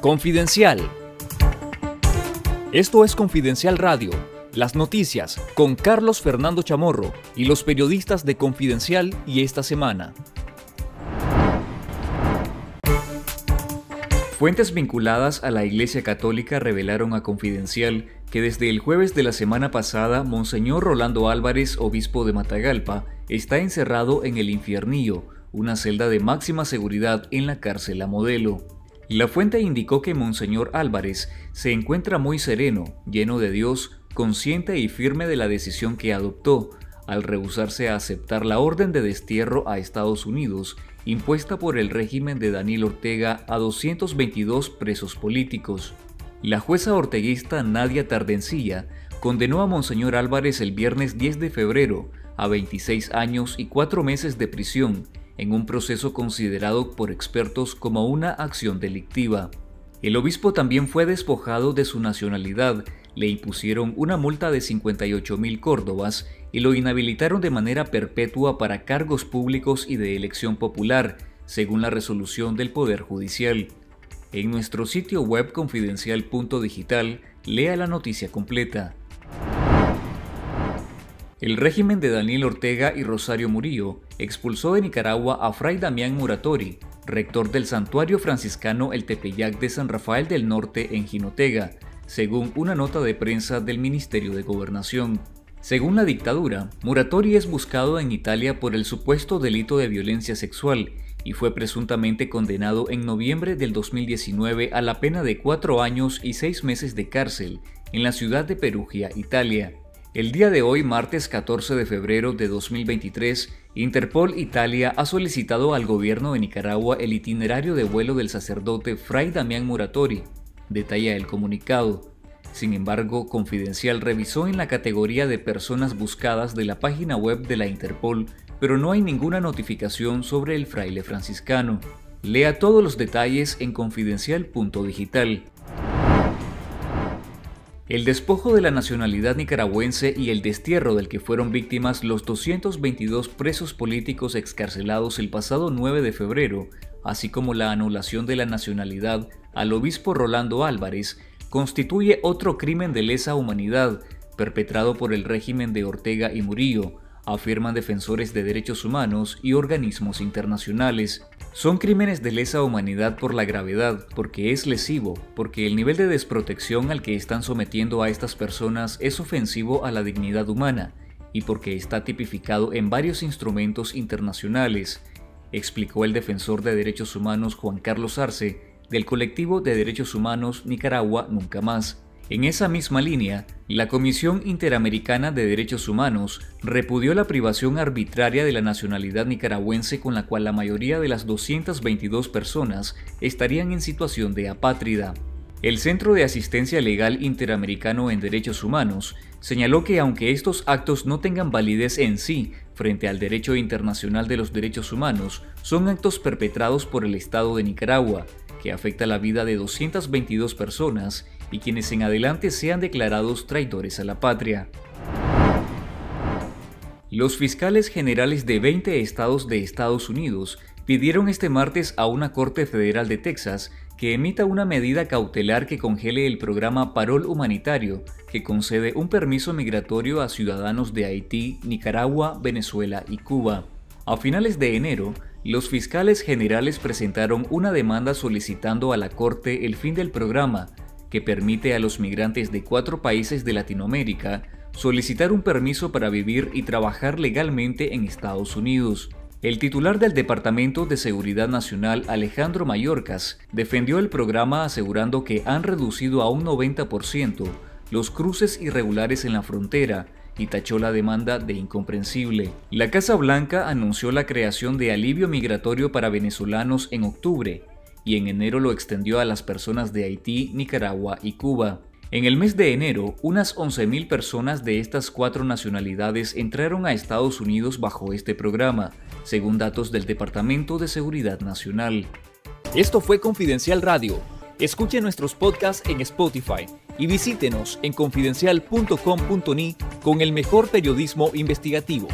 Confidencial. Esto es Confidencial Radio, las noticias con Carlos Fernando Chamorro y los periodistas de Confidencial y esta semana. Fuentes vinculadas a la Iglesia Católica revelaron a Confidencial que desde el jueves de la semana pasada, Monseñor Rolando Álvarez, obispo de Matagalpa, está encerrado en el infiernillo, una celda de máxima seguridad en la cárcel a modelo. La fuente indicó que Monseñor Álvarez se encuentra muy sereno, lleno de Dios, consciente y firme de la decisión que adoptó al rehusarse a aceptar la orden de destierro a Estados Unidos impuesta por el régimen de Daniel Ortega a 222 presos políticos. La jueza orteguista Nadia Tardencilla condenó a Monseñor Álvarez el viernes 10 de febrero a 26 años y 4 meses de prisión en un proceso considerado por expertos como una acción delictiva. El obispo también fue despojado de su nacionalidad, le impusieron una multa de 58 mil córdobas y lo inhabilitaron de manera perpetua para cargos públicos y de elección popular, según la resolución del Poder Judicial. En nuestro sitio web confidencial.digital, lea la noticia completa. El régimen de Daniel Ortega y Rosario Murillo expulsó de Nicaragua a Fray Damián Muratori, rector del santuario franciscano El Tepeyac de San Rafael del Norte en Jinotega, según una nota de prensa del Ministerio de Gobernación. Según la dictadura, Muratori es buscado en Italia por el supuesto delito de violencia sexual y fue presuntamente condenado en noviembre del 2019 a la pena de cuatro años y seis meses de cárcel en la ciudad de Perugia, Italia. El día de hoy, martes 14 de febrero de 2023, Interpol Italia ha solicitado al gobierno de Nicaragua el itinerario de vuelo del sacerdote Fray Damián Muratori, detalla el comunicado. Sin embargo, Confidencial revisó en la categoría de personas buscadas de la página web de la Interpol, pero no hay ninguna notificación sobre el fraile franciscano. Lea todos los detalles en confidencial.digital. El despojo de la nacionalidad nicaragüense y el destierro del que fueron víctimas los 222 presos políticos excarcelados el pasado 9 de febrero, así como la anulación de la nacionalidad al obispo Rolando Álvarez, constituye otro crimen de lesa humanidad perpetrado por el régimen de Ortega y Murillo, afirman defensores de derechos humanos y organismos internacionales. Son crímenes de lesa humanidad por la gravedad, porque es lesivo, porque el nivel de desprotección al que están sometiendo a estas personas es ofensivo a la dignidad humana, y porque está tipificado en varios instrumentos internacionales, explicó el defensor de derechos humanos Juan Carlos Arce del colectivo de derechos humanos Nicaragua Nunca Más. En esa misma línea, la Comisión Interamericana de Derechos Humanos repudió la privación arbitraria de la nacionalidad nicaragüense con la cual la mayoría de las 222 personas estarían en situación de apátrida. El Centro de Asistencia Legal Interamericano en Derechos Humanos señaló que aunque estos actos no tengan validez en sí frente al derecho internacional de los derechos humanos, son actos perpetrados por el Estado de Nicaragua, que afecta la vida de 222 personas y quienes en adelante sean declarados traidores a la patria. Los fiscales generales de 20 estados de Estados Unidos pidieron este martes a una Corte Federal de Texas que emita una medida cautelar que congele el programa Parol Humanitario, que concede un permiso migratorio a ciudadanos de Haití, Nicaragua, Venezuela y Cuba. A finales de enero, los fiscales generales presentaron una demanda solicitando a la Corte el fin del programa, que permite a los migrantes de cuatro países de Latinoamérica solicitar un permiso para vivir y trabajar legalmente en Estados Unidos. El titular del Departamento de Seguridad Nacional, Alejandro Mayorkas, defendió el programa asegurando que han reducido a un 90% los cruces irregulares en la frontera y tachó la demanda de incomprensible. La Casa Blanca anunció la creación de alivio migratorio para venezolanos en octubre y en enero lo extendió a las personas de Haití, Nicaragua y Cuba. En el mes de enero, unas 11.000 personas de estas cuatro nacionalidades entraron a Estados Unidos bajo este programa, según datos del Departamento de Seguridad Nacional. Esto fue Confidencial Radio. Escuche nuestros podcasts en Spotify y visítenos en confidencial.com.ni con el mejor periodismo investigativo.